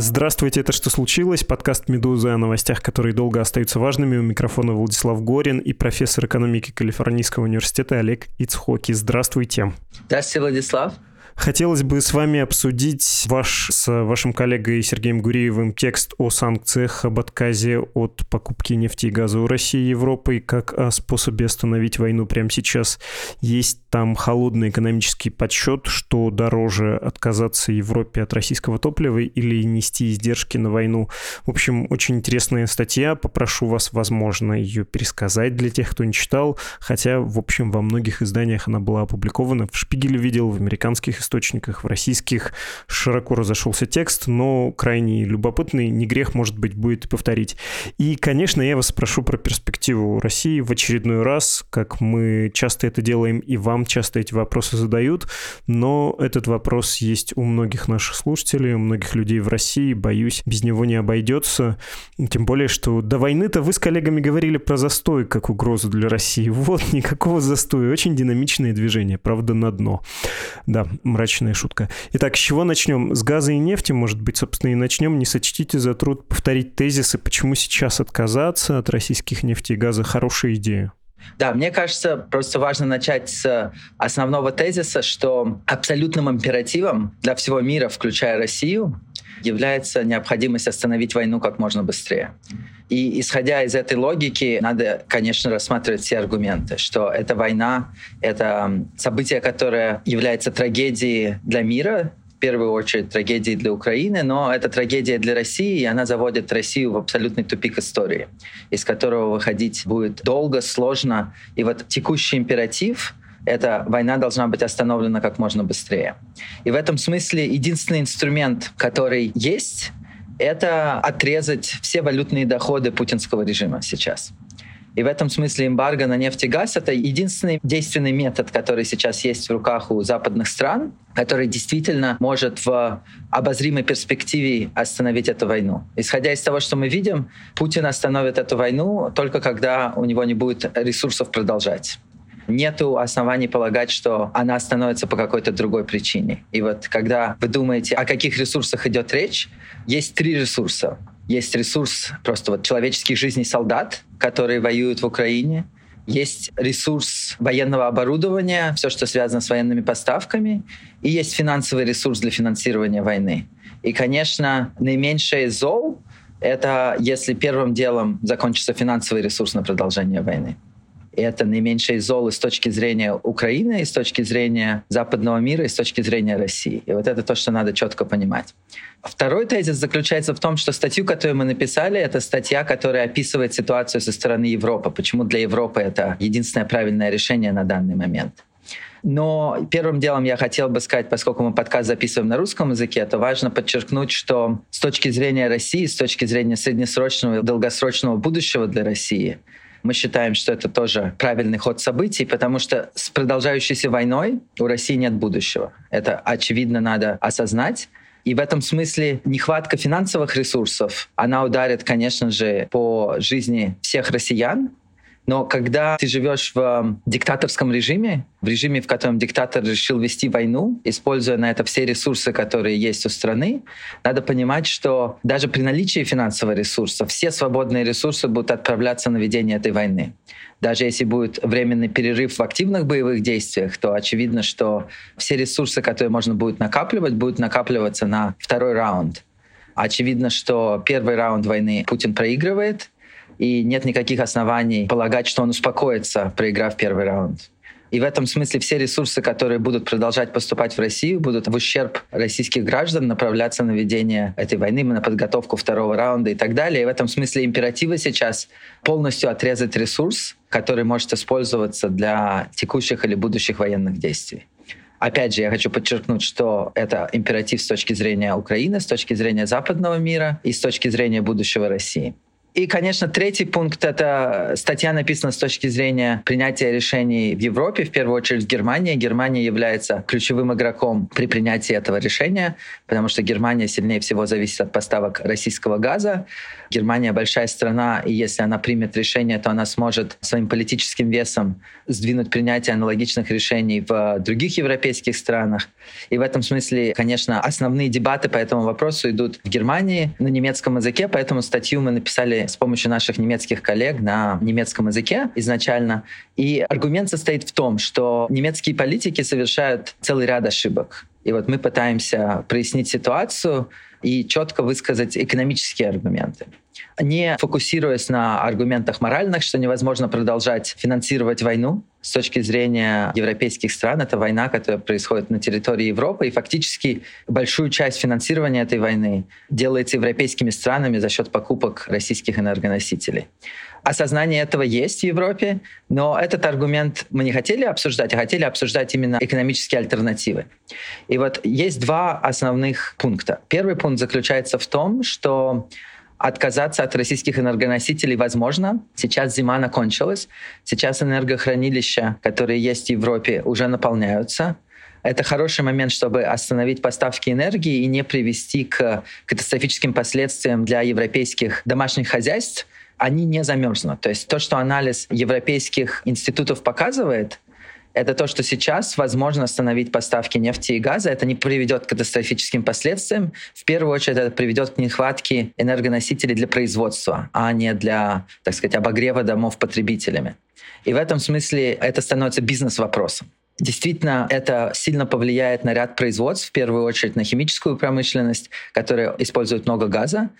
Здравствуйте, это «Что случилось?» Подкаст «Медузы» о новостях, которые долго остаются важными. У микрофона Владислав Горин и профессор экономики Калифорнийского университета Олег Ицхоки. Здравствуйте. Здравствуйте, Владислав. Хотелось бы с вами обсудить ваш с вашим коллегой Сергеем Гуриевым текст о санкциях, об отказе от покупки нефти и газа у России и Европы, как о способе остановить войну прямо сейчас. Есть там холодный экономический подсчет, что дороже отказаться Европе от российского топлива или нести издержки на войну. В общем, очень интересная статья. Попрошу вас, возможно, ее пересказать для тех, кто не читал. Хотя, в общем, во многих изданиях она была опубликована. В Шпигеле видел, в американских источниках, в российских широко разошелся текст, но крайне любопытный, не грех, может быть, будет повторить. И, конечно, я вас спрошу про перспективу России в очередной раз, как мы часто это делаем, и вам часто эти вопросы задают, но этот вопрос есть у многих наших слушателей, у многих людей в России, боюсь, без него не обойдется. Тем более, что до войны-то вы с коллегами говорили про застой как угрозу для России. Вот, никакого застоя. Очень динамичное движение, правда, на дно. Да, мрачная шутка. Итак, с чего начнем? С газа и нефти, может быть, собственно, и начнем. Не сочтите за труд повторить тезисы, почему сейчас отказаться от российских нефти и газа. Хорошая идея. Да, мне кажется, просто важно начать с основного тезиса, что абсолютным императивом для всего мира, включая Россию, является необходимость остановить войну как можно быстрее. И исходя из этой логики, надо, конечно, рассматривать все аргументы, что эта война — это событие, которое является трагедией для мира, в первую очередь трагедией для Украины, но это трагедия для России, и она заводит Россию в абсолютный тупик истории, из которого выходить будет долго, сложно. И вот текущий императив эта война должна быть остановлена как можно быстрее. И в этом смысле единственный инструмент, который есть, это отрезать все валютные доходы путинского режима сейчас. И в этом смысле эмбарго на нефть и газ — это единственный действенный метод, который сейчас есть в руках у западных стран, который действительно может в обозримой перспективе остановить эту войну. Исходя из того, что мы видим, Путин остановит эту войну только когда у него не будет ресурсов продолжать нету оснований полагать, что она остановится по какой-то другой причине. И вот когда вы думаете, о каких ресурсах идет речь, есть три ресурса. Есть ресурс просто вот человеческих жизней солдат, которые воюют в Украине. Есть ресурс военного оборудования, все, что связано с военными поставками. И есть финансовый ресурс для финансирования войны. И, конечно, наименьшее зол — это если первым делом закончится финансовый ресурс на продолжение войны это наименьшее зло с точки зрения Украины, и с точки зрения западного мира, и с точки зрения России. И вот это то, что надо четко понимать. Второй тезис заключается в том, что статью, которую мы написали, это статья, которая описывает ситуацию со стороны Европы. Почему для Европы это единственное правильное решение на данный момент. Но первым делом я хотел бы сказать, поскольку мы подкаст записываем на русском языке, то важно подчеркнуть, что с точки зрения России, с точки зрения среднесрочного и долгосрочного будущего для России, мы считаем, что это тоже правильный ход событий, потому что с продолжающейся войной у России нет будущего. Это очевидно надо осознать. И в этом смысле нехватка финансовых ресурсов, она ударит, конечно же, по жизни всех россиян, но когда ты живешь в эм, диктаторском режиме, в режиме, в котором диктатор решил вести войну, используя на это все ресурсы, которые есть у страны, надо понимать, что даже при наличии финансового ресурса все свободные ресурсы будут отправляться на ведение этой войны. Даже если будет временный перерыв в активных боевых действиях, то очевидно, что все ресурсы, которые можно будет накапливать, будут накапливаться на второй раунд. Очевидно, что первый раунд войны Путин проигрывает, и нет никаких оснований полагать, что он успокоится, проиграв первый раунд. И в этом смысле все ресурсы, которые будут продолжать поступать в Россию, будут в ущерб российских граждан направляться на ведение этой войны, на подготовку второго раунда и так далее. И в этом смысле императива сейчас полностью отрезать ресурс, который может использоваться для текущих или будущих военных действий. Опять же, я хочу подчеркнуть, что это императив с точки зрения Украины, с точки зрения западного мира и с точки зрения будущего России. И, конечно, третий пункт — это статья написана с точки зрения принятия решений в Европе, в первую очередь в Германии. Германия является ключевым игроком при принятии этого решения, потому что Германия сильнее всего зависит от поставок российского газа. Германия большая страна, и если она примет решение, то она сможет своим политическим весом сдвинуть принятие аналогичных решений в других европейских странах. И в этом смысле, конечно, основные дебаты по этому вопросу идут в Германии на немецком языке, поэтому статью мы написали с помощью наших немецких коллег на немецком языке изначально. И аргумент состоит в том, что немецкие политики совершают целый ряд ошибок. И вот мы пытаемся прояснить ситуацию и четко высказать экономические аргументы не фокусируясь на аргументах моральных, что невозможно продолжать финансировать войну, с точки зрения европейских стран, это война, которая происходит на территории Европы, и фактически большую часть финансирования этой войны делается европейскими странами за счет покупок российских энергоносителей. Осознание этого есть в Европе, но этот аргумент мы не хотели обсуждать, а хотели обсуждать именно экономические альтернативы. И вот есть два основных пункта. Первый пункт заключается в том, что Отказаться от российских энергоносителей возможно. Сейчас зима закончилась. Сейчас энергохранилища, которые есть в Европе, уже наполняются. Это хороший момент, чтобы остановить поставки энергии и не привести к катастрофическим последствиям для европейских домашних хозяйств. Они не замерзнут. То есть то, что анализ европейских институтов показывает, это то, что сейчас возможно остановить поставки нефти и газа. Это не приведет к катастрофическим последствиям. В первую очередь это приведет к нехватке энергоносителей для производства, а не для, так сказать, обогрева домов потребителями. И в этом смысле это становится бизнес-вопросом. Действительно, это сильно повлияет на ряд производств, в первую очередь на химическую промышленность, которая использует много газа.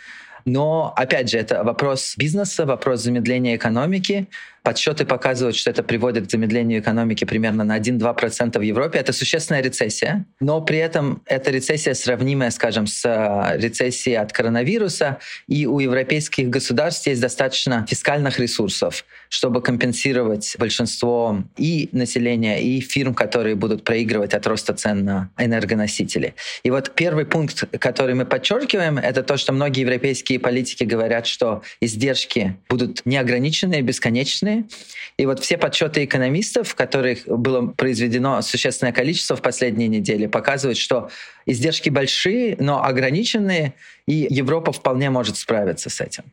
Но, опять же, это вопрос бизнеса, вопрос замедления экономики. Подсчеты показывают, что это приводит к замедлению экономики примерно на 1-2% в Европе. Это существенная рецессия, но при этом эта рецессия сравнимая, скажем, с э, рецессией от коронавируса, и у европейских государств есть достаточно фискальных ресурсов, чтобы компенсировать большинство и населения, и фирм, которые будут проигрывать от роста цен на энергоносители. И вот первый пункт, который мы подчеркиваем, это то, что многие европейские политики говорят, что издержки будут неограниченные, бесконечные, и вот все подсчеты экономистов, которых было произведено существенное количество в последние недели, показывают, что издержки большие, но ограниченные, и Европа вполне может справиться с этим.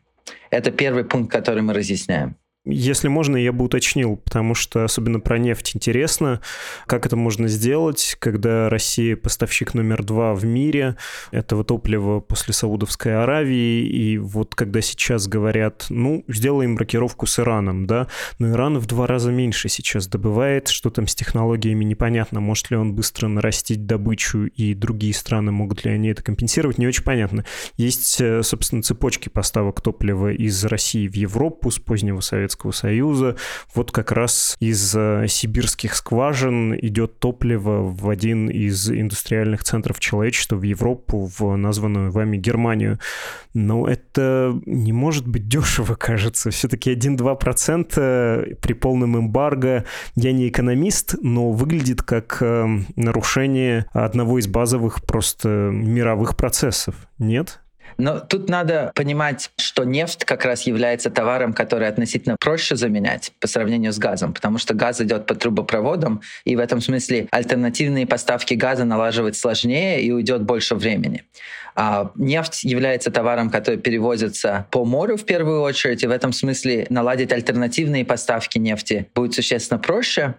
Это первый пункт, который мы разъясняем. Если можно, я бы уточнил, потому что особенно про нефть интересно, как это можно сделать, когда Россия поставщик номер два в мире этого топлива после Саудовской Аравии, и вот когда сейчас говорят, ну, сделаем рокировку с Ираном, да, но Иран в два раза меньше сейчас добывает, что там с технологиями непонятно, может ли он быстро нарастить добычу, и другие страны могут ли они это компенсировать, не очень понятно. Есть, э, собственно, цепочки поставок топлива из России в Европу с позднего Советского Советского Союза. Вот как раз из э, сибирских скважин идет топливо в один из индустриальных центров человечества в Европу, в названную вами Германию. Но это не может быть дешево, кажется. Все-таки 1-2% при полном эмбарго. Я не экономист, но выглядит как э, нарушение одного из базовых просто мировых процессов. Нет? Но тут надо понимать, что нефть как раз является товаром, который относительно проще заменять по сравнению с газом, потому что газ идет по трубопроводам, и в этом смысле альтернативные поставки газа налаживать сложнее и уйдет больше времени. А нефть является товаром, который перевозится по морю в первую очередь, и в этом смысле наладить альтернативные поставки нефти будет существенно проще.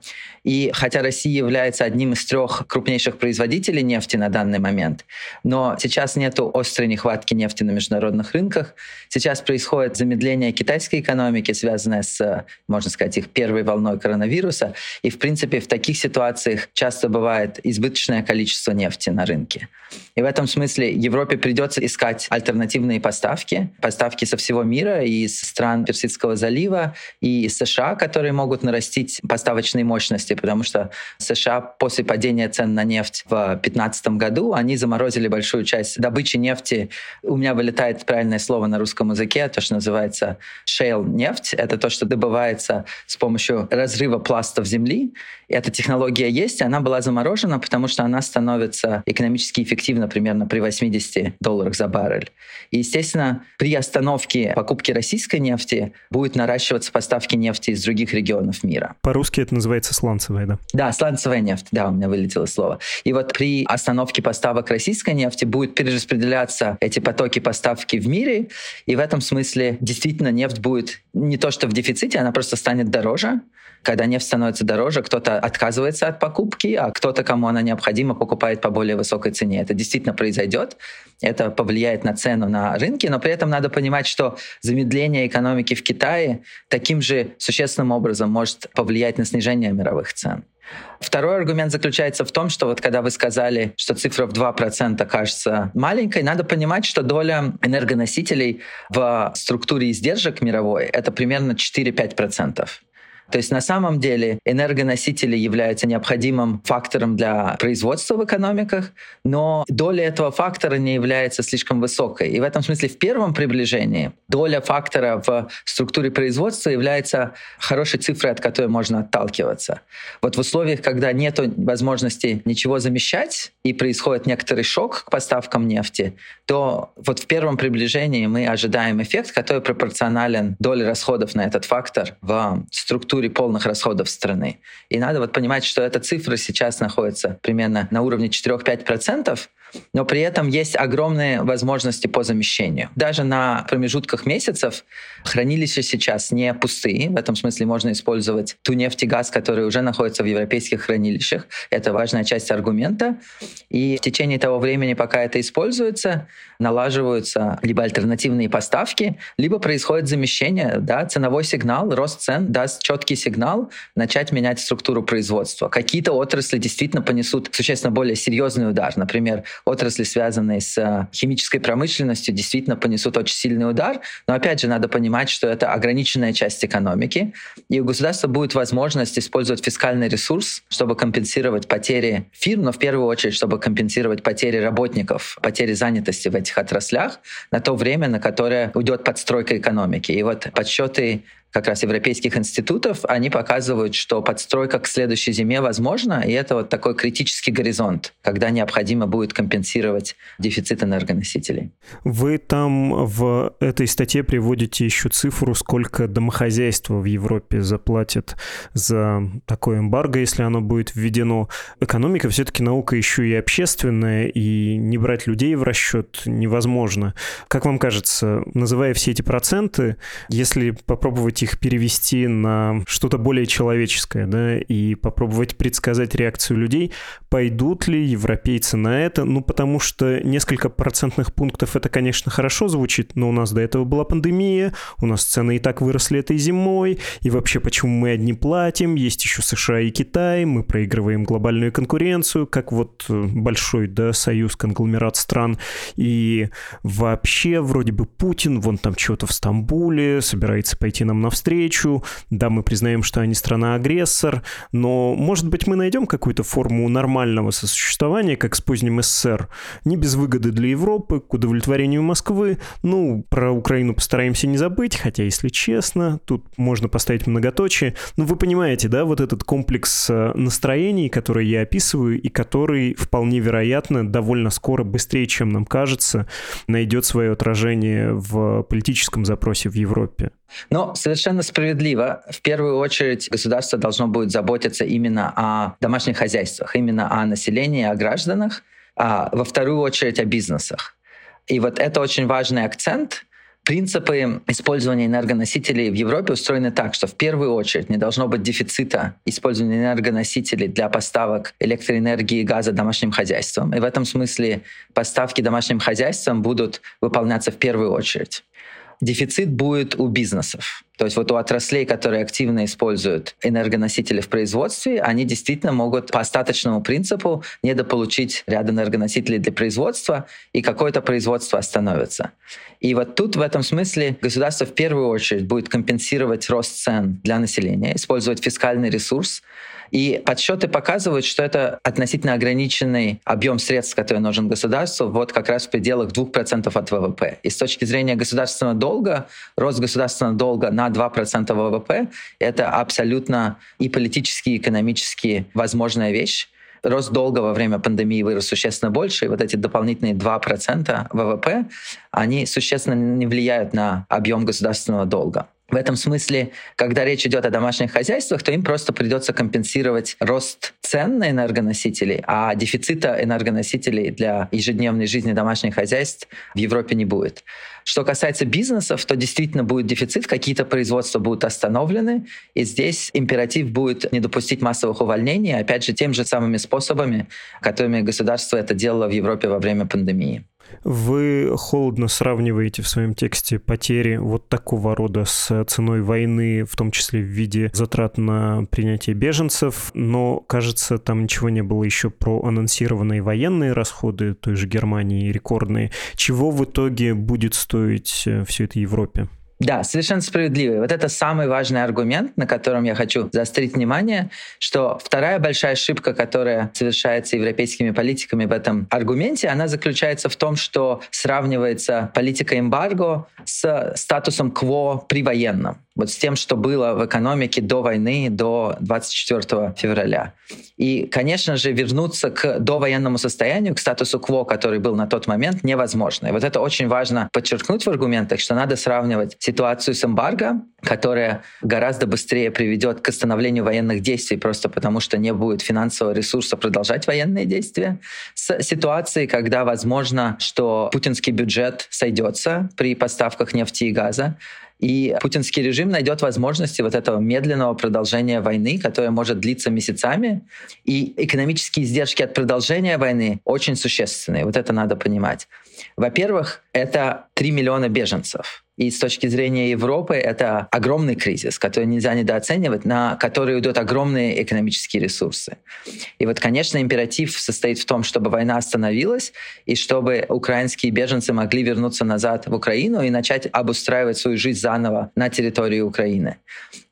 И хотя Россия является одним из трех крупнейших производителей нефти на данный момент, но сейчас нет острой нехватки нефти на международных рынках. Сейчас происходит замедление китайской экономики, связанное с, можно сказать, их первой волной коронавируса. И, в принципе, в таких ситуациях часто бывает избыточное количество нефти на рынке. И в этом смысле Европе придется искать альтернативные поставки, поставки со всего мира, из стран Персидского залива, и из США, которые могут нарастить поставочные мощности, потому что США после падения цен на нефть в 2015 году, они заморозили большую часть добычи нефти. У меня вылетает правильное слово на русском языке, то, что называется shale нефть. Это то, что добывается с помощью разрыва пластов земли. Эта технология есть, и она была заморожена, потому что она становится экономически эффективна примерно при 80 200 долларов за баррель. И, естественно, при остановке покупки российской нефти будет наращиваться поставки нефти из других регионов мира. По-русски это называется сланцевая, да? Да, сланцевая нефть, да, у меня вылетело слово. И вот при остановке поставок российской нефти будет перераспределяться эти потоки поставки в мире, и в этом смысле действительно нефть будет не то что в дефиците, она просто станет дороже, когда нефть становится дороже, кто-то отказывается от покупки, а кто-то, кому она необходима, покупает по более высокой цене. Это действительно произойдет. Это повлияет на цену на рынке, но при этом надо понимать, что замедление экономики в Китае таким же существенным образом может повлиять на снижение мировых цен. Второй аргумент заключается в том, что вот когда вы сказали, что цифра в 2% кажется маленькой, надо понимать, что доля энергоносителей в структуре издержек мировой — это примерно 4-5%. То есть на самом деле энергоносители являются необходимым фактором для производства в экономиках, но доля этого фактора не является слишком высокой. И в этом смысле в первом приближении доля фактора в структуре производства является хорошей цифрой, от которой можно отталкиваться. Вот в условиях, когда нет возможности ничего замещать и происходит некоторый шок к поставкам нефти, то вот в первом приближении мы ожидаем эффект, который пропорционален доле расходов на этот фактор в структуре структуре полных расходов страны. И надо вот понимать, что эта цифра сейчас находится примерно на уровне 4-5%, но при этом есть огромные возможности по замещению. Даже на промежутках месяцев хранилища сейчас не пустые. В этом смысле можно использовать ту нефть и газ, которые уже находятся в европейских хранилищах. Это важная часть аргумента. И в течение того времени, пока это используется, налаживаются либо альтернативные поставки, либо происходит замещение. Да, ценовой сигнал, рост цен даст четкий сигнал начать менять структуру производства. Какие-то отрасли действительно понесут существенно более серьезный удар. Например, отрасли, связанные с э, химической промышленностью, действительно понесут очень сильный удар. Но опять же, надо понимать, что это ограниченная часть экономики, и у государства будет возможность использовать фискальный ресурс, чтобы компенсировать потери фирм, но в первую очередь, чтобы компенсировать потери работников, потери занятости в этих отраслях на то время, на которое уйдет подстройка экономики. И вот подсчеты как раз европейских институтов, они показывают, что подстройка к следующей зиме возможна, и это вот такой критический горизонт, когда необходимо будет компенсировать дефицит энергоносителей. Вы там в этой статье приводите еще цифру, сколько домохозяйства в Европе заплатят за такое эмбарго, если оно будет введено. Экономика все-таки наука еще и общественная, и не брать людей в расчет невозможно. Как вам кажется, называя все эти проценты, если попробовать их перевести на что-то более человеческое, да, и попробовать предсказать реакцию людей, пойдут ли европейцы на это, ну, потому что несколько процентных пунктов это, конечно, хорошо звучит, но у нас до этого была пандемия, у нас цены и так выросли этой зимой, и вообще, почему мы одни платим, есть еще США и Китай, мы проигрываем глобальную конкуренцию, как вот э, большой, да, союз, конгломерат стран, и вообще, вроде бы Путин, вон там чего-то в Стамбуле, собирается пойти нам навстречу. Да, мы признаем, что они страна-агрессор, но, может быть, мы найдем какую-то форму нормального сосуществования, как с поздним СССР. Не без выгоды для Европы, к удовлетворению Москвы. Ну, про Украину постараемся не забыть, хотя, если честно, тут можно поставить многоточие. Но вы понимаете, да, вот этот комплекс э, настроений, который я описываю, и который вполне вероятно довольно скоро, быстрее, чем нам кажется, найдет свое отражение в политическом запросе в Европе. Но совершенно справедливо. В первую очередь государство должно будет заботиться именно о домашних хозяйствах, именно о населении, о гражданах, а во вторую очередь о бизнесах. И вот это очень важный акцент. Принципы использования энергоносителей в Европе устроены так, что в первую очередь не должно быть дефицита использования энергоносителей для поставок электроэнергии и газа домашним хозяйствам. И в этом смысле поставки домашним хозяйствам будут выполняться в первую очередь дефицит будет у бизнесов. То есть вот у отраслей, которые активно используют энергоносители в производстве, они действительно могут по остаточному принципу недополучить ряд энергоносителей для производства, и какое-то производство остановится. И вот тут в этом смысле государство в первую очередь будет компенсировать рост цен для населения, использовать фискальный ресурс, и подсчеты показывают, что это относительно ограниченный объем средств, который нужен государству, вот как раз в пределах 2% от ВВП. И с точки зрения государственного долга, рост государственного долга на 2% ВВП — это абсолютно и политически, и экономически возможная вещь. Рост долга во время пандемии вырос существенно больше, и вот эти дополнительные 2% ВВП, они существенно не влияют на объем государственного долга. В этом смысле, когда речь идет о домашних хозяйствах, то им просто придется компенсировать рост цен на энергоносители, а дефицита энергоносителей для ежедневной жизни домашних хозяйств в Европе не будет. Что касается бизнесов, то действительно будет дефицит, какие-то производства будут остановлены, и здесь императив будет не допустить массовых увольнений, опять же, тем же самыми способами, которыми государство это делало в Европе во время пандемии. Вы холодно сравниваете в своем тексте потери вот такого рода с ценой войны, в том числе в виде затрат на принятие беженцев, но, кажется, там ничего не было еще про анонсированные военные расходы той же Германии, рекордные. Чего в итоге будет стоить э, все это Европе? Да, совершенно справедливый. Вот это самый важный аргумент, на котором я хочу заострить внимание, что вторая большая ошибка, которая совершается европейскими политиками в этом аргументе, она заключается в том, что сравнивается политика эмбарго с статусом кво при военном вот с тем, что было в экономике до войны, до 24 февраля. И, конечно же, вернуться к довоенному состоянию, к статусу кво, который был на тот момент, невозможно. И вот это очень важно подчеркнуть в аргументах, что надо сравнивать ситуацию с эмбарго, которая гораздо быстрее приведет к остановлению военных действий, просто потому что не будет финансового ресурса продолжать военные действия, с ситуацией, когда возможно, что путинский бюджет сойдется при поставках нефти и газа, и путинский режим найдет возможности вот этого медленного продолжения войны, которое может длиться месяцами. И экономические издержки от продолжения войны очень существенные. Вот это надо понимать. Во-первых, это 3 миллиона беженцев. И с точки зрения Европы это огромный кризис, который нельзя недооценивать, на который идут огромные экономические ресурсы. И вот, конечно, императив состоит в том, чтобы война остановилась, и чтобы украинские беженцы могли вернуться назад в Украину и начать обустраивать свою жизнь заново на территории Украины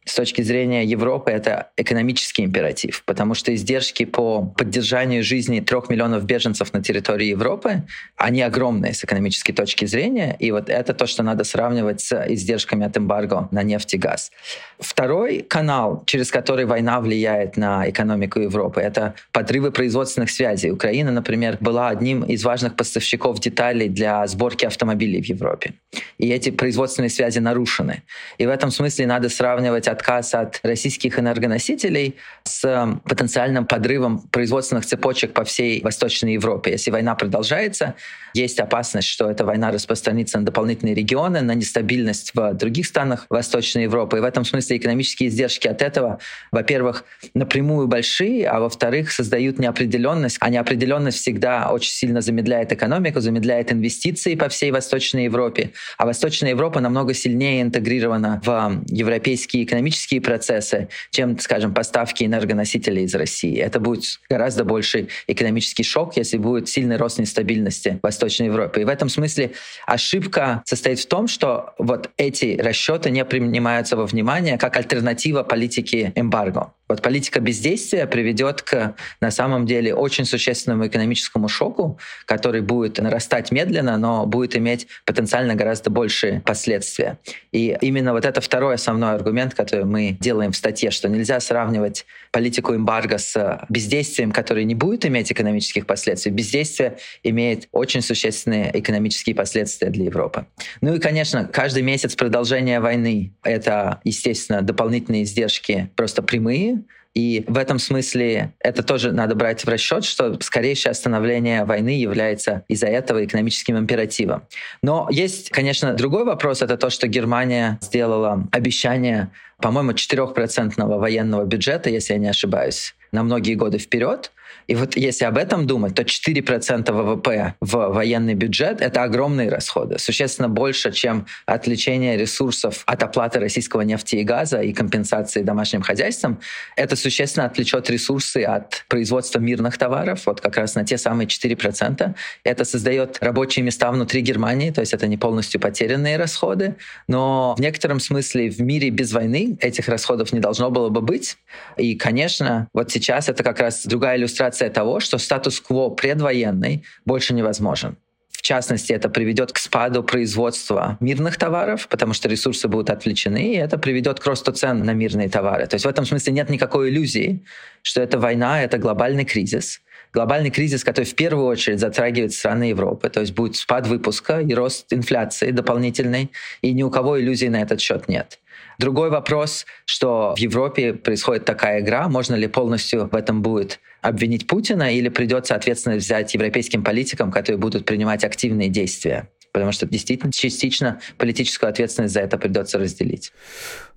с точки зрения Европы это экономический императив, потому что издержки по поддержанию жизни трех миллионов беженцев на территории Европы, они огромные с экономической точки зрения, и вот это то, что надо сравнивать с издержками от эмбарго на нефть и газ. Второй канал, через который война влияет на экономику Европы, это подрывы производственных связей. Украина, например, была одним из важных поставщиков деталей для сборки автомобилей в Европе. И эти производственные связи нарушены. И в этом смысле надо сравнивать отказ от российских энергоносителей с эм, потенциальным подрывом производственных цепочек по всей Восточной Европе. Если война продолжается, есть опасность, что эта война распространится на дополнительные регионы, на нестабильность в других странах Восточной Европы. И в этом смысле экономические издержки от этого, во-первых, напрямую большие, а во-вторых, создают неопределенность. А неопределенность всегда очень сильно замедляет экономику, замедляет инвестиции по всей Восточной Европе. А Восточная Европа намного сильнее интегрирована в европейские экономические процессы, чем, скажем, поставки энергоносителей из России. Это будет гораздо больший экономический шок, если будет сильный рост нестабильности в Восточной Европе. И в этом смысле ошибка состоит в том, что вот эти расчеты не принимаются во внимание как альтернатива политике эмбарго. Вот политика бездействия приведет к, на самом деле, очень существенному экономическому шоку, который будет нарастать медленно, но будет иметь потенциально гораздо большие последствия. И именно вот это второй основной аргумент, который мы делаем в статье, что нельзя сравнивать политику эмбарго с бездействием, которое не будет иметь экономических последствий. Бездействие имеет очень существенные экономические последствия для Европы. Ну и, конечно, каждый месяц продолжения войны — это, естественно, дополнительные издержки просто прямые, и в этом смысле это тоже надо брать в расчет, что скорейшее остановление войны является из-за этого экономическим императивом. Но есть, конечно, другой вопрос. Это то, что Германия сделала обещание, по-моему, 4% военного бюджета, если я не ошибаюсь, на многие годы вперед. И вот если об этом думать, то 4% ВВП в военный бюджет — это огромные расходы, существенно больше, чем отвлечение ресурсов от оплаты российского нефти и газа и компенсации домашним хозяйствам. Это существенно отвлечет ресурсы от производства мирных товаров, вот как раз на те самые 4%. Это создает рабочие места внутри Германии, то есть это не полностью потерянные расходы, но в некотором смысле в мире без войны этих расходов не должно было бы быть. И, конечно, вот сейчас это как раз другая иллюстрация иллюстрация того, что статус-кво предвоенный больше невозможен. В частности, это приведет к спаду производства мирных товаров, потому что ресурсы будут отвлечены, и это приведет к росту цен на мирные товары. То есть в этом смысле нет никакой иллюзии, что эта война — это глобальный кризис. Глобальный кризис, который в первую очередь затрагивает страны Европы, то есть будет спад выпуска и рост инфляции дополнительной, и ни у кого иллюзий на этот счет нет. Другой вопрос, что в Европе происходит такая игра, можно ли полностью в этом будет обвинить Путина или придется ответственность взять европейским политикам, которые будут принимать активные действия потому что действительно частично политическую ответственность за это придется разделить.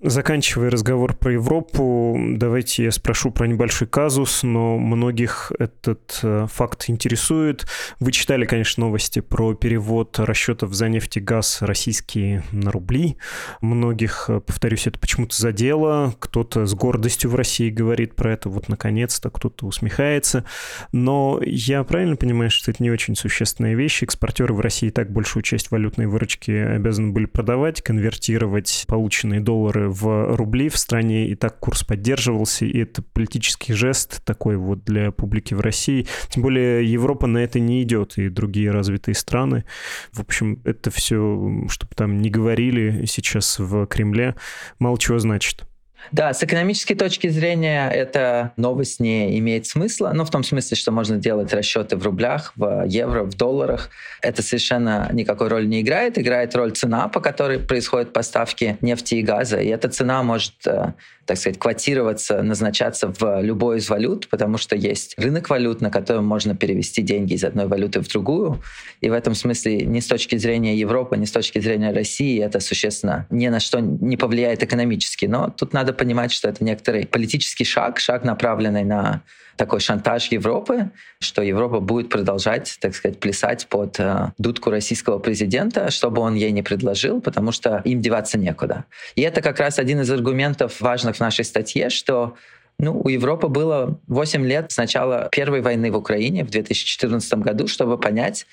Заканчивая разговор про Европу, давайте я спрошу про небольшой казус, но многих этот э, факт интересует. Вы читали, конечно, новости про перевод расчетов за нефть и газ российские на рубли. Многих, э, повторюсь, это почему-то задело. Кто-то с гордостью в России говорит про это, вот наконец-то, кто-то усмехается. Но я правильно понимаю, что это не очень существенная вещь. Экспортеры в России так большую часть валютной выручки обязаны были продавать, конвертировать полученные доллары в рубли в стране, и так курс поддерживался, и это политический жест такой вот для публики в России. Тем более Европа на это не идет, и другие развитые страны. В общем, это все, чтобы там не говорили сейчас в Кремле, мало чего значит. Да, с экономической точки зрения эта новость не имеет смысла, ну, в том смысле, что можно делать расчеты в рублях, в евро, в долларах. Это совершенно никакой роли не играет. Играет роль цена, по которой происходят поставки нефти и газа. И эта цена может э, так сказать, квотироваться, назначаться в любой из валют, потому что есть рынок валют, на котором можно перевести деньги из одной валюты в другую. И в этом смысле ни с точки зрения Европы, ни с точки зрения России это существенно ни на что не повлияет экономически. Но тут надо понимать, что это некоторый политический шаг, шаг, направленный на такой шантаж Европы, что Европа будет продолжать, так сказать, плясать под э, дудку российского президента, чтобы он ей не предложил, потому что им деваться некуда. И это как раз один из аргументов важных в нашей статье, что ну, у Европы было 8 лет с начала Первой войны в Украине в 2014 году, чтобы понять,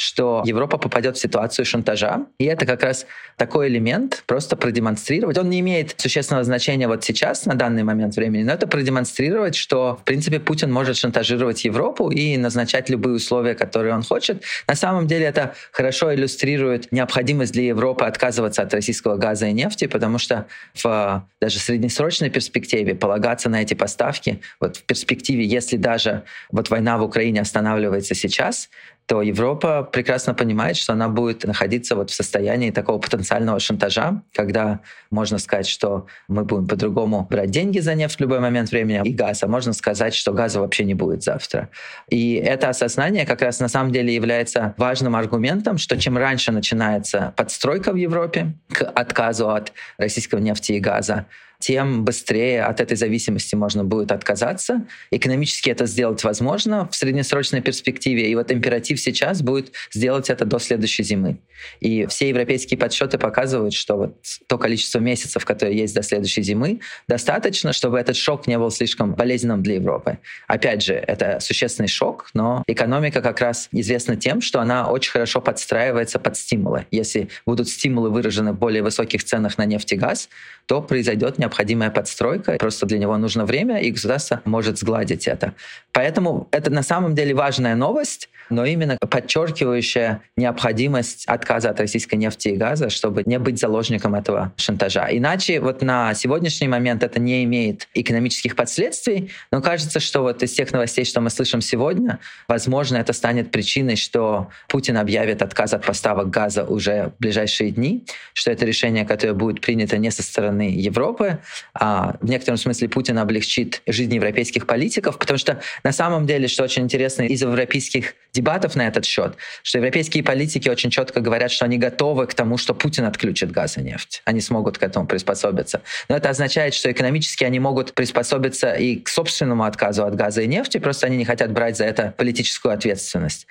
что Европа попадет в ситуацию шантажа. И это как раз такой элемент, просто продемонстрировать. Он не имеет существенного значения вот сейчас, на данный момент времени, но это продемонстрировать, что, в принципе, Путин может шантажировать Европу и назначать любые условия, которые он хочет. На самом деле это хорошо иллюстрирует необходимость для Европы отказываться от российского газа и нефти, потому что в даже среднесрочной перспективе полагаться на эти поставки, вот в перспективе, если даже вот война в Украине останавливается сейчас, то Европа прекрасно понимает, что она будет находиться вот в состоянии такого потенциального шантажа, когда можно сказать, что мы будем по-другому брать деньги за нефть в любой момент времени и газ, а можно сказать, что газа вообще не будет завтра. И это осознание как раз на самом деле является важным аргументом, что чем раньше начинается подстройка в Европе к отказу от российского нефти и газа, тем быстрее от этой зависимости можно будет отказаться. Экономически это сделать возможно в среднесрочной перспективе. И вот императив сейчас будет сделать это до следующей зимы. И все европейские подсчеты показывают, что вот то количество месяцев, которые есть до следующей зимы, достаточно, чтобы этот шок не был слишком болезненным для Европы. Опять же, это существенный шок, но экономика как раз известна тем, что она очень хорошо подстраивается под стимулы. Если будут стимулы выражены в более высоких ценах на нефть и газ, то произойдет необходимая подстройка. Просто для него нужно время, и государство может сгладить это. Поэтому это на самом деле важная новость, но именно подчеркивающая необходимость отказа от российской нефти и газа, чтобы не быть заложником этого шантажа. Иначе вот на сегодняшний момент это не имеет экономических последствий, но кажется, что вот из тех новостей, что мы слышим сегодня, возможно, это станет причиной, что Путин объявит отказ от поставок газа уже в ближайшие дни, что это решение, которое будет принято не со стороны Европы, а в некотором смысле Путин облегчит жизнь европейских политиков, потому что на самом деле, что очень интересно, из европейских дебатов на этот счет, что европейские политики очень четко говорят, что они готовы к тому, что Путин отключит газ и нефть. Они смогут к этому приспособиться. Но это означает, что экономически они могут приспособиться и к собственному отказу от газа и нефти, просто они не хотят брать за это политическую ответственность.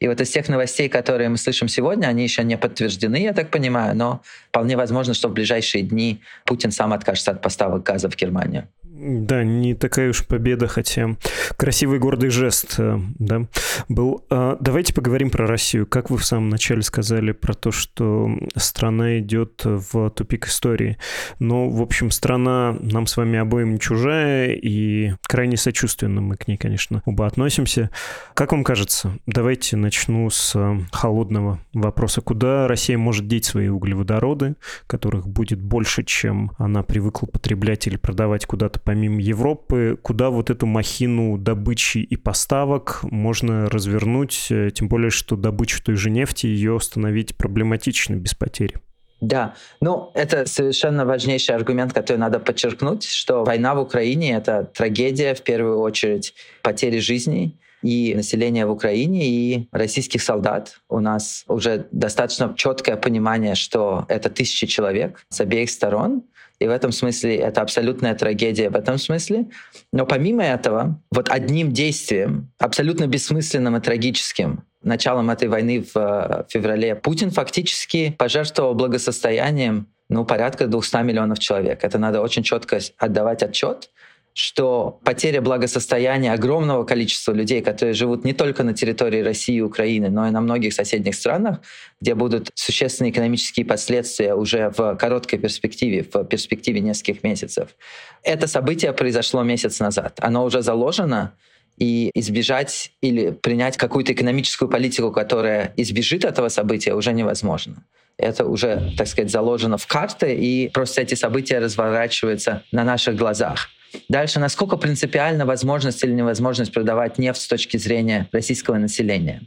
И вот из тех новостей, которые мы слышим сегодня, они еще не подтверждены, я так понимаю, но вполне возможно, что в ближайшие дни Путин сам откажется от поставок газа в Германию. Да, не такая уж победа, хотя красивый гордый жест, э, да, был. А давайте поговорим про Россию. Как вы в самом начале сказали про то, что страна идет в тупик истории. Но, в общем, страна нам с вами обоим чужая, и крайне сочувственно мы к ней, конечно, оба относимся. Как вам кажется, давайте начну с холодного вопроса. Куда Россия может деть свои углеводороды, которых будет больше, чем она привыкла потреблять или продавать куда-то помимо Европы, куда вот эту махину добычи и поставок можно развернуть, э, тем более, что добычу той же нефти ее остановить проблематично без потери. Да, ну это совершенно важнейший аргумент, который надо подчеркнуть, что война в Украине — это трагедия, в первую очередь, потери жизней, и населения в Украине, и российских солдат. У нас уже достаточно четкое понимание, что это тысячи человек с обеих сторон. И в этом смысле это абсолютная трагедия в этом смысле. Но помимо этого, вот одним действием, абсолютно бессмысленным и трагическим, началом этой войны в э, феврале, Путин фактически пожертвовал благосостоянием ну, порядка 200 миллионов человек. Это надо очень четко отдавать отчет что потеря благосостояния огромного количества людей, которые живут не только на территории России и Украины, но и на многих соседних странах, где будут существенные экономические последствия уже в короткой перспективе, в перспективе нескольких месяцев. Это событие произошло месяц назад. Оно уже заложено, и избежать или принять какую-то экономическую политику, которая избежит этого события, уже невозможно. Это уже, так сказать, заложено в карты, и просто эти события разворачиваются на наших глазах. Дальше, насколько принципиальна возможность или невозможность продавать нефть с точки зрения российского населения?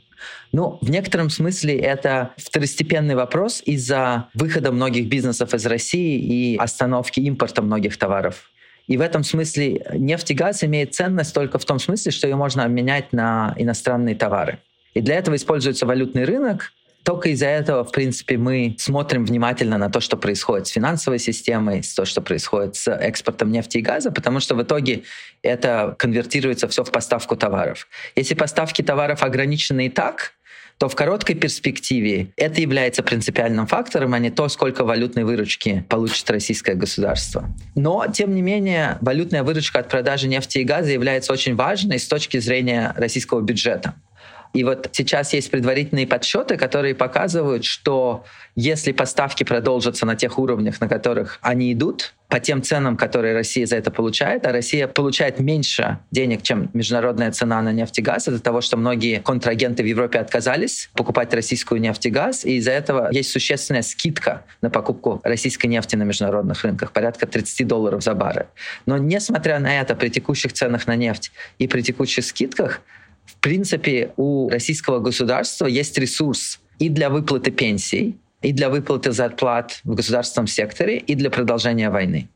Ну, в некотором смысле это второстепенный вопрос из-за выхода многих бизнесов из России и остановки импорта многих товаров. И в этом смысле нефть и газ имеет ценность только в том смысле, что ее можно обменять на иностранные товары. И для этого используется валютный рынок, только из-за этого, в принципе, мы смотрим внимательно на то, что происходит с финансовой системой, с то, что происходит с экспортом нефти и газа, потому что в итоге это конвертируется все в поставку товаров. Если поставки товаров ограничены и так, то в короткой перспективе это является принципиальным фактором, а не то, сколько валютной выручки получит российское государство. Но, тем не менее, валютная выручка от продажи нефти и газа является очень важной с точки зрения российского бюджета. И вот сейчас есть предварительные подсчеты, которые показывают, что если поставки продолжатся на тех уровнях, на которых они идут, по тем ценам, которые Россия за это получает, а Россия получает меньше денег, чем международная цена на нефть и газ, из-за того, что многие контрагенты в Европе отказались покупать российскую нефть и газ, и из-за этого есть существенная скидка на покупку российской нефти на международных рынках, порядка 30 долларов за баррель. Но несмотря на это, при текущих ценах на нефть и при текущих скидках, в принципе, у российского государства есть ресурс и для выплаты пенсий, и для выплаты зарплат в государственном секторе, и для продолжения войны.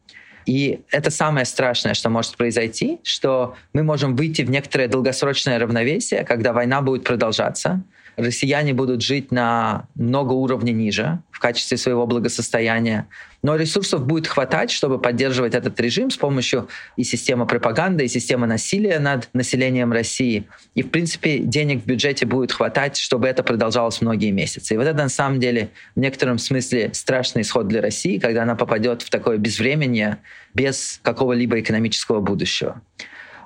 И это самое страшное, что может произойти, что мы можем выйти в некоторое долгосрочное равновесие, когда война будет продолжаться, россияне будут жить на много уровней ниже в качестве своего благосостояния, но ресурсов будет хватать, чтобы поддерживать этот режим с помощью и системы пропаганды, и системы насилия над населением России. И, в принципе, денег в бюджете будет хватать, чтобы это продолжалось многие месяцы. И вот это, на самом деле, в некотором смысле страшный исход для России, когда она попадет в такое безвременье без какого-либо экономического будущего.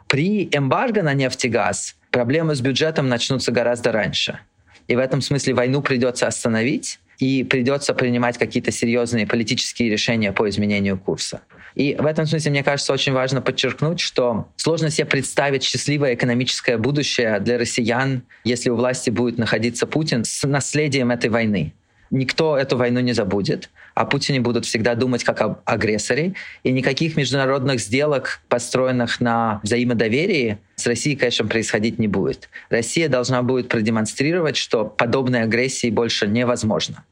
При эмбарго на нефть и газ проблемы с бюджетом начнутся гораздо раньше. И в этом смысле войну придется остановить, и придется принимать какие-то серьезные политические решения по изменению курса. И в этом смысле, мне кажется, очень важно подчеркнуть, что сложно себе представить счастливое экономическое будущее для россиян, если у власти будет находиться Путин с наследием этой войны никто эту войну не забудет, о Путине будут всегда думать как об агрессоре, и никаких международных сделок, построенных на взаимодоверии, с Россией, конечно, происходить не будет. Россия должна будет продемонстрировать, что подобной агрессии больше невозможно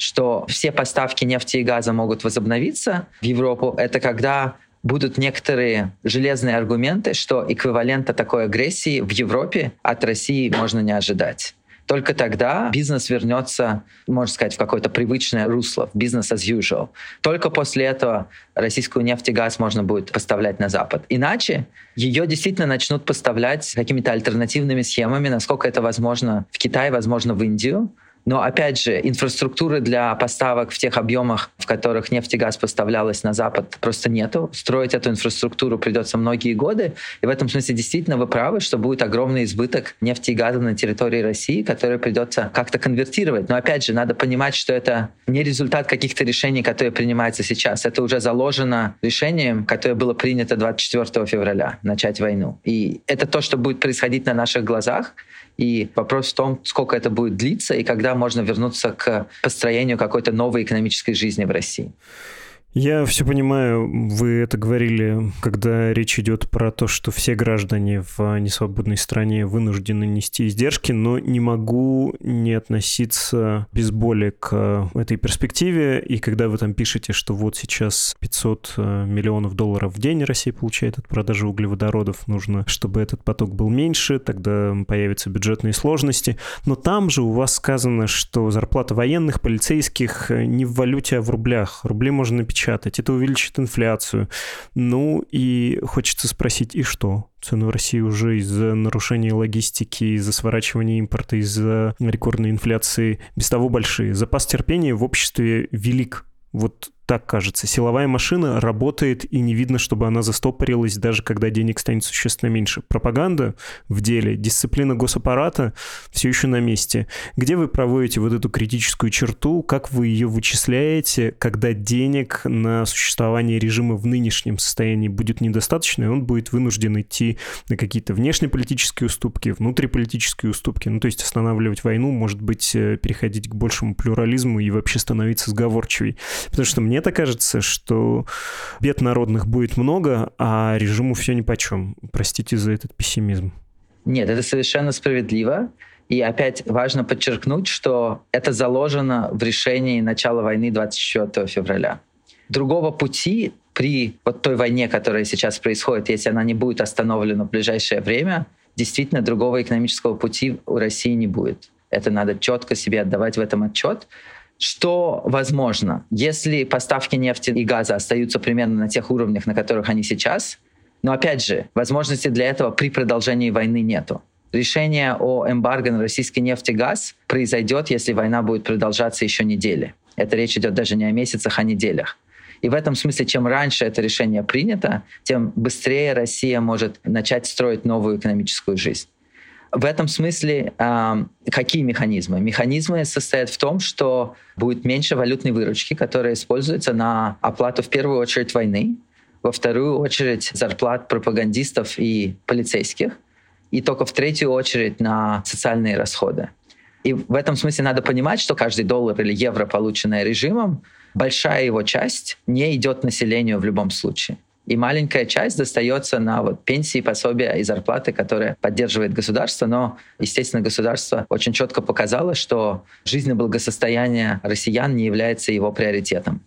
что все поставки нефти и газа могут возобновиться в Европу, это когда будут некоторые железные аргументы, что эквивалента такой агрессии в Европе от России можно не ожидать. Только тогда бизнес вернется, можно сказать, в какое-то привычное русло, в бизнес as usual. Только после этого российскую нефть и газ можно будет поставлять на Запад. Иначе ее действительно начнут поставлять какими-то альтернативными схемами, насколько это возможно в Китай, возможно в Индию, Но опять же, инфраструктуры для поставок в тех объемах, в которых нефть и газ поставлялась на Запад, просто нету. Строить эту инфраструктуру придется многие годы. И в этом смысле действительно вы правы, что будет огромный избыток нефти и газа на территории России, который придется как-то конвертировать. Но опять же, надо понимать, что это не результат каких-то решений, которые принимаются сейчас. Это уже заложено решением, которое было принято 24 февраля, начать войну. И это то, что будет происходить на наших глазах. И вопрос в том, сколько это будет длиться и когда можно вернуться к построению какой-то новой экономической жизни в России. Я все понимаю, вы это говорили, когда речь идет про то, что все граждане в несвободной стране вынуждены нести издержки, но не могу не относиться без боли к этой перспективе. И когда вы там пишете, что вот сейчас 500 э, миллионов долларов в день Россия получает от продажи углеводородов, нужно, чтобы этот поток был меньше, тогда появятся бюджетные сложности. Но там же у вас сказано, что зарплата военных, полицейских не в валюте, а в рублях. Рубли можно напечатать печатать, это увеличит инфляцию. Ну и хочется спросить, и что? Цены в России уже из-за нарушения логистики, из-за сворачивания импорта, из-за рекордной инфляции без того большие. Запас терпения в обществе велик. Вот так кажется. Силовая машина работает, и не видно, чтобы она застопорилась, даже когда денег станет существенно меньше. Пропаганда в деле, дисциплина госаппарата все еще на месте. Где вы проводите вот эту критическую черту, как вы ее вычисляете, когда денег на существование режима в нынешнем состоянии будет недостаточно, и он будет вынужден идти на какие-то внешнеполитические уступки, внутриполитические уступки, ну то есть останавливать войну, может быть, э, переходить к большему плюрализму и вообще становиться сговорчивей. Потому что мне мне-то кажется, что бед народных будет много, а режиму все нипочем. Простите за этот пессимизм. Нет, это совершенно справедливо. И опять важно подчеркнуть, что это заложено в решении начала войны 24 февраля. Другого пути при вот той войне, которая сейчас происходит, если она не будет остановлена в ближайшее время, действительно другого экономического пути у России не будет. Это надо четко себе отдавать в этом отчет. Что возможно, если поставки нефти и газа остаются примерно на тех уровнях, на которых они сейчас, но опять же, возможности для этого при продолжении войны нету. Решение о эмбарго на российский нефть и газ произойдет, если война будет продолжаться еще недели. Это речь идет даже не о месяцах, а о неделях. И в этом смысле, чем раньше это решение принято, тем быстрее Россия может начать строить новую экономическую жизнь. В этом смысле э, какие механизмы? Механизмы состоят в том, что будет меньше валютной выручки, которая используется на оплату в первую очередь войны, во вторую очередь зарплат пропагандистов и полицейских, и только в третью очередь на социальные расходы. И в этом смысле надо понимать, что каждый доллар или евро, полученный режимом, большая его часть не идет населению в любом случае и маленькая часть достается на вот пенсии, пособия и зарплаты, которые поддерживает государство. Но, естественно, государство очень четко показало, что и благосостояние россиян не является его приоритетом.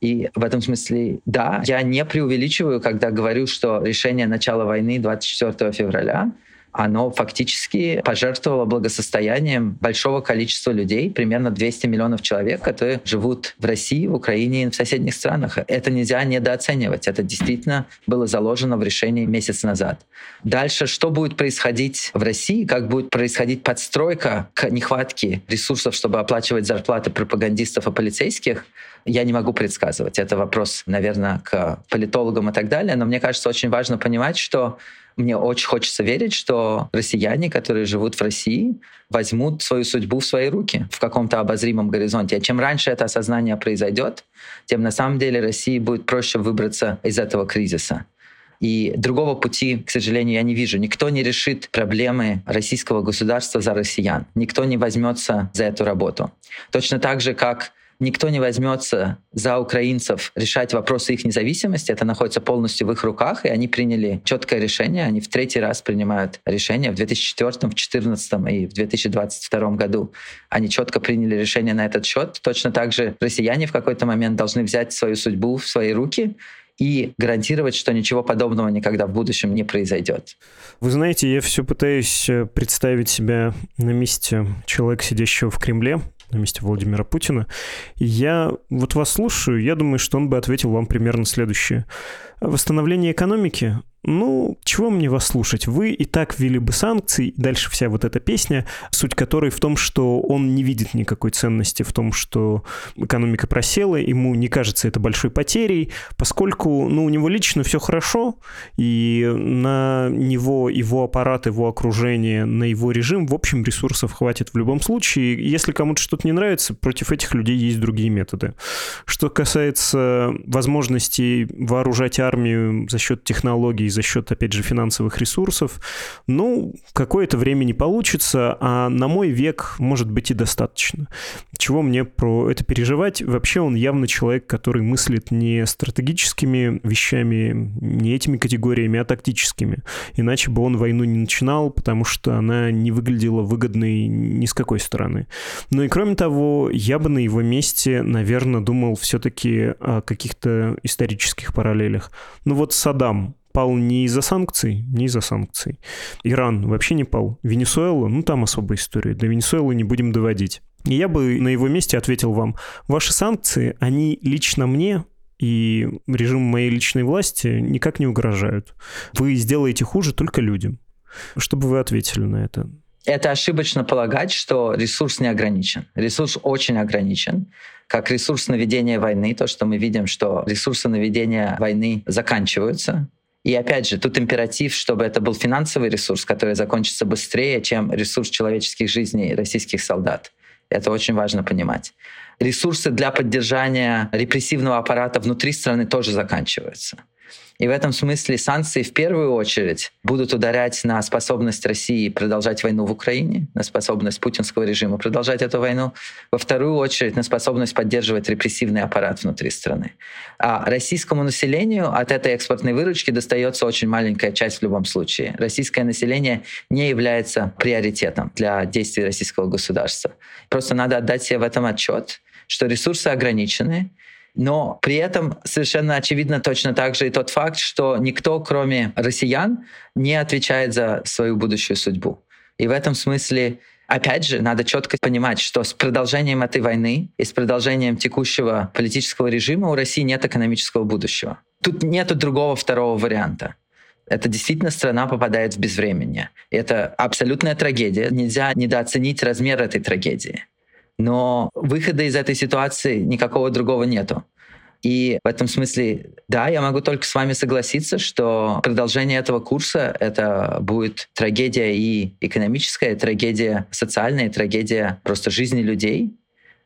И в этом смысле, да, я не преувеличиваю, когда говорю, что решение начала войны 24 февраля оно фактически пожертвовало благосостоянием большого количества людей, примерно 200 миллионов человек, которые живут в России, в Украине и в соседних странах. Это нельзя недооценивать. Это действительно было заложено в решении месяц назад. Дальше, что будет происходить в России, как будет происходить подстройка к нехватке ресурсов, чтобы оплачивать зарплаты пропагандистов и полицейских, я не могу предсказывать. Это вопрос, наверное, к политологам и так далее. Но мне кажется, очень важно понимать, что мне очень хочется верить, что россияне, которые живут в России, возьмут свою судьбу в свои руки в каком-то обозримом горизонте. А чем раньше это осознание произойдет, тем на самом деле России будет проще выбраться из этого кризиса. И другого пути, к сожалению, я не вижу. Никто не решит проблемы российского государства за россиян. Никто не возьмется за эту работу. Точно так же, как никто не возьмется за украинцев решать вопросы их независимости. Это находится полностью в их руках, и они приняли четкое решение. Они в третий раз принимают решение в 2004, в 2014 и в 2022 году. Они четко приняли решение на этот счет. Точно так же россияне в какой-то момент должны взять свою судьбу в свои руки и гарантировать, что ничего подобного никогда в будущем не произойдет. Вы знаете, я все пытаюсь э, представить себя на месте человека, сидящего в Кремле, на месте Владимира Путина. И я вот вас слушаю, я думаю, что он бы ответил вам примерно следующее. Восстановление экономики ну, чего мне вас слушать? Вы и так ввели бы санкции, и дальше вся вот эта песня, суть которой в том, что он не видит никакой ценности в том, что экономика просела, ему не кажется это большой потерей, поскольку, ну, у него лично все хорошо, и на него, его аппарат, его окружение, на его режим, в общем, ресурсов хватит в любом случае. Если кому-то что-то не нравится, против этих людей есть другие методы. Что касается возможности вооружать армию за счет технологий, за счет, опять же, финансовых ресурсов, ну, какое-то время не получится, а на мой век, может быть, и достаточно. Чего мне про это переживать? Вообще он явно человек, который мыслит не стратегическими вещами, не этими категориями, а тактическими. Иначе бы он войну не начинал, потому что она не выглядела выгодной ни с какой стороны. Ну и кроме того, я бы на его месте, наверное, думал все-таки о каких-то исторических параллелях. Ну вот Саддам, пал не из-за санкций, не из-за санкций. Иран вообще не пал. Венесуэла, ну там особая история. До Венесуэлы не будем доводить. И я бы на его месте ответил вам, ваши санкции, они лично мне и режиму моей личной власти никак не угрожают. Вы сделаете хуже только людям. Чтобы вы ответили на это. Это ошибочно полагать, что ресурс не ограничен. Ресурс очень ограничен. Как ресурс наведения войны, то, что мы видим, что ресурсы наведения войны заканчиваются, и опять же, тут императив, чтобы это был финансовый ресурс, который закончится быстрее, чем ресурс человеческих жизней российских солдат. Это очень важно понимать. Ресурсы для поддержания репрессивного аппарата внутри страны тоже заканчиваются. И в этом смысле санкции в первую очередь будут ударять на способность России продолжать войну в Украине, на способность путинского режима продолжать эту войну. Во вторую очередь на способность поддерживать репрессивный аппарат внутри страны. А российскому населению от этой экспортной выручки достается очень маленькая часть в любом случае. Российское население не является приоритетом для действий российского государства. Просто надо отдать себе в этом отчет, что ресурсы ограничены, но при этом совершенно очевидно точно так же и тот факт, что никто, кроме россиян, не отвечает за свою будущую судьбу. И в этом смысле Опять же, надо четко понимать, что с продолжением этой войны и с продолжением текущего политического режима у России нет экономического будущего. Тут нет другого второго варианта. Это действительно страна попадает в безвременье. Это абсолютная трагедия. Нельзя недооценить размер этой трагедии. Но выхода из этой ситуации никакого другого нету. И в этом смысле, да, я могу только с вами согласиться, что продолжение этого курса — это будет трагедия и экономическая, и трагедия социальная, и трагедия просто жизни людей.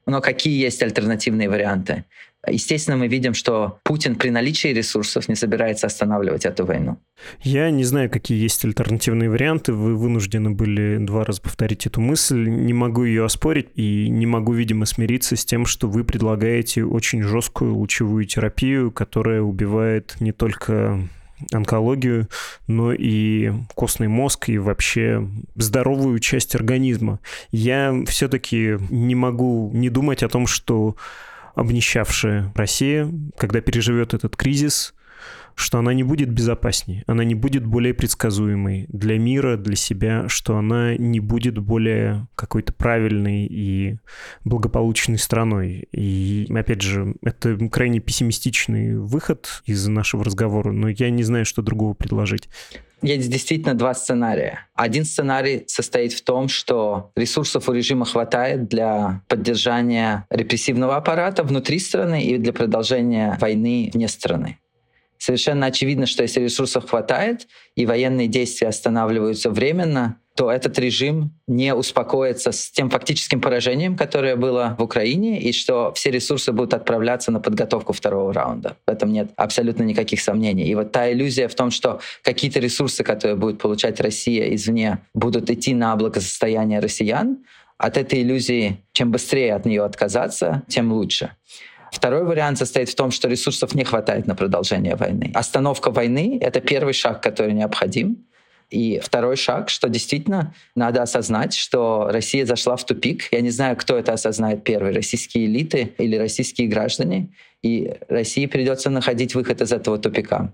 Но какие есть альтернативные варианты? Естественно, мы видим, что Путин при наличии ресурсов не собирается останавливать эту войну. Я не знаю, какие есть альтернативные варианты. Вы вынуждены были два раза повторить эту мысль. Не могу ее оспорить и не могу, видимо, смириться с тем, что вы предлагаете очень жесткую лучевую терапию, которая убивает не только онкологию, но и костный мозг и вообще здоровую часть организма. Я все-таки не могу не думать о том, что обнищавшая Россия, когда переживет этот кризис, что она не будет безопаснее, она не будет более предсказуемой для мира, для себя, что она не будет более какой-то правильной и благополучной страной. И, опять же, это крайне пессимистичный выход из нашего разговора, но я не знаю, что другого предложить. Есть действительно два сценария. Один сценарий состоит в том, что ресурсов у режима хватает для поддержания репрессивного аппарата внутри страны и для продолжения войны вне страны. Совершенно очевидно, что если ресурсов хватает и военные действия останавливаются временно, то этот режим не успокоится с тем фактическим поражением, которое было в Украине, и что все ресурсы будут отправляться на подготовку второго раунда. В этом нет абсолютно никаких сомнений. И вот та иллюзия в том, что какие-то ресурсы, которые будет получать Россия извне, будут идти на благосостояние россиян, от этой иллюзии, чем быстрее от нее отказаться, тем лучше. Второй вариант состоит в том, что ресурсов не хватает на продолжение войны. Остановка войны — это первый шаг, который необходим. И второй шаг, что действительно надо осознать, что Россия зашла в тупик. Я не знаю, кто это осознает первый, российские элиты или российские граждане. И России придется находить выход из этого тупика.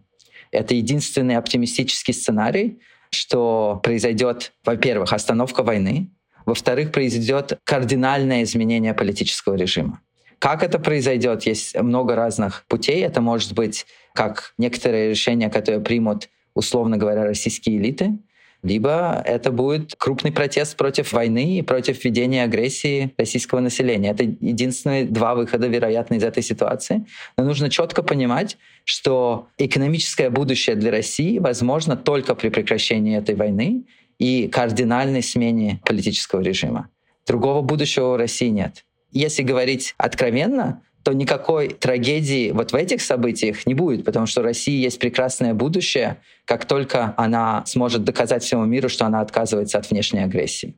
Это единственный оптимистический сценарий, что произойдет, во-первых, остановка войны, во-вторых, произойдет кардинальное изменение политического режима. Как это произойдет? Есть много разных путей. Это может быть как некоторые решения, которые примут условно говоря, российские элиты, либо это будет крупный протест против войны и против ведения агрессии российского населения. Это единственные два выхода, вероятно, из этой ситуации. Но нужно четко понимать, что экономическое будущее для России возможно только при прекращении этой войны и кардинальной смене политического режима. Другого будущего у России нет. Если говорить откровенно, то никакой трагедии вот в этих событиях не будет, потому что России есть прекрасное будущее, как только она сможет доказать всему миру, что она отказывается от внешней агрессии.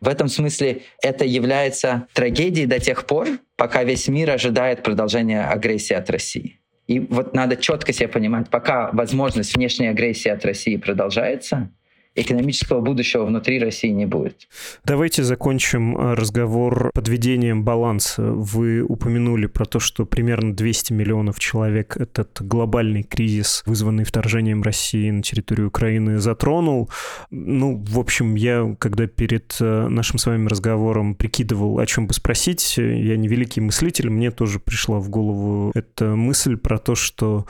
В этом смысле это является трагедией до тех пор, пока весь мир ожидает продолжения агрессии от России. И вот надо четко себе понимать, пока возможность внешней агрессии от России продолжается, экономического будущего внутри России не будет. Давайте закончим э, разговор подведением баланса. Вы упомянули про то, что примерно 200 миллионов человек этот глобальный кризис, вызванный вторжением России на территорию Украины, затронул. Ну, в общем, я, когда перед э, нашим с вами разговором прикидывал, о чем бы спросить, я не великий мыслитель, мне тоже пришла в голову эта мысль про то, что,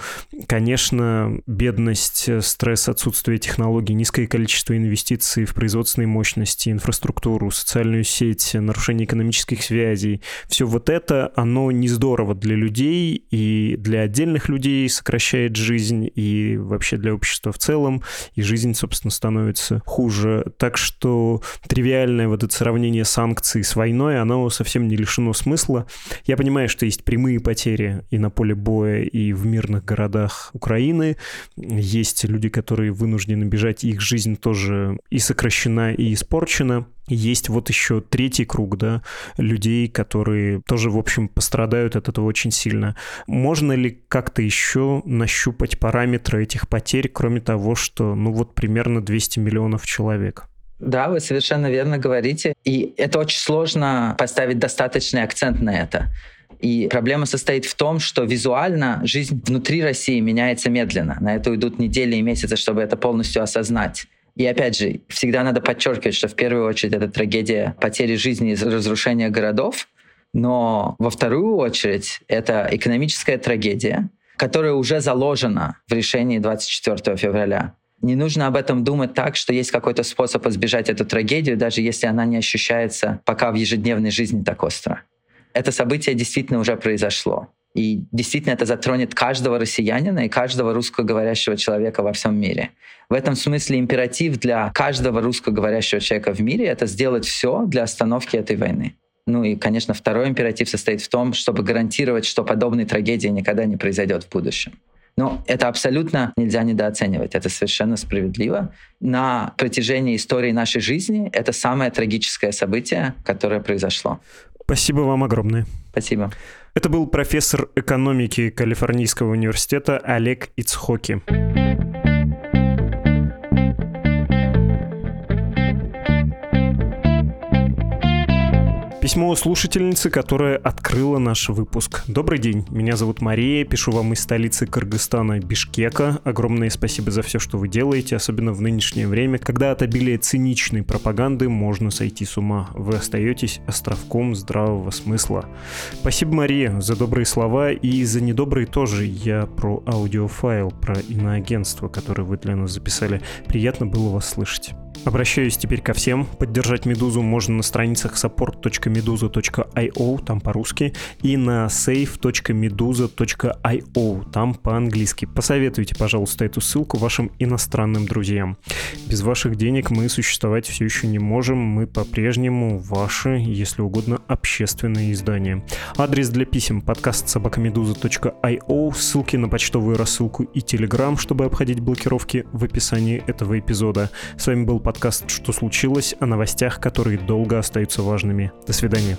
конечно, бедность, стресс, отсутствие технологий, низкое количество количество инвестиций в производственные мощности, инфраструктуру, социальную сеть, нарушение экономических связей. Все вот это, оно не здорово для людей и для отдельных людей сокращает жизнь и вообще для общества в целом. И жизнь, собственно, становится хуже. Так что тривиальное вот это сравнение санкций с войной, оно совсем не лишено смысла. Я понимаю, что есть прямые потери и на поле боя, и в мирных городах Украины. Есть люди, которые вынуждены бежать, их жизнь тоже и сокращена, и испорчена. Есть вот еще третий круг, да, людей, которые тоже, в общем, пострадают от этого очень сильно. Можно ли как-то еще нащупать параметры этих потерь, кроме того, что, ну вот, примерно 200 миллионов человек? Да, вы совершенно верно говорите. И это очень сложно поставить достаточный акцент на это. И проблема состоит в том, что визуально жизнь внутри России меняется медленно. На это уйдут недели и месяцы, чтобы это полностью осознать. И опять же, всегда надо подчеркивать, что в первую очередь это трагедия потери жизни и разрушения городов, но во вторую очередь это экономическая трагедия, которая уже заложена в решении 24 февраля. Не нужно об этом думать так, что есть какой-то способ избежать эту трагедию, даже если она не ощущается пока в ежедневной жизни так остро. Это событие действительно уже произошло. И действительно это затронет каждого россиянина и каждого русскоговорящего человека во всем мире. В этом смысле императив для каждого русскоговорящего человека в мире — это сделать все для остановки этой войны. Ну и, конечно, второй императив состоит в том, чтобы гарантировать, что подобной трагедии никогда не произойдет в будущем. Но это абсолютно нельзя недооценивать. Это совершенно справедливо. На протяжении истории нашей жизни это самое трагическое событие, которое произошло. Спасибо вам огромное. Спасибо. Это был профессор экономики Калифорнийского университета Олег Ицхоки. Письмо слушательницы, которая открыла наш выпуск. Добрый день, меня зовут Мария, пишу вам из столицы Кыргызстана Бишкека. Огромное спасибо за все, что вы делаете, особенно в нынешнее время, когда от обилия циничной пропаганды можно сойти с ума. Вы остаетесь островком здравого смысла. Спасибо, Мария, за добрые слова и за недобрые тоже. Я про аудиофайл, про иноагентство, которое вы для нас записали. Приятно было вас слышать. Обращаюсь теперь ко всем. Поддержать Медузу можно на страницах support.meduza.io, там по-русски, и на save.meduza.io, там по-английски. Посоветуйте, пожалуйста, эту ссылку вашим иностранным друзьям. Без ваших денег мы существовать все еще не можем. Мы по-прежнему ваши, если угодно, общественные издания. Адрес для писем подкаст собакамедуза.io, ссылки на почтовую рассылку и телеграм, чтобы обходить блокировки в описании этого эпизода. С вами был подкаст «Что случилось?» о новостях, которые долго остаются важными. До свидания.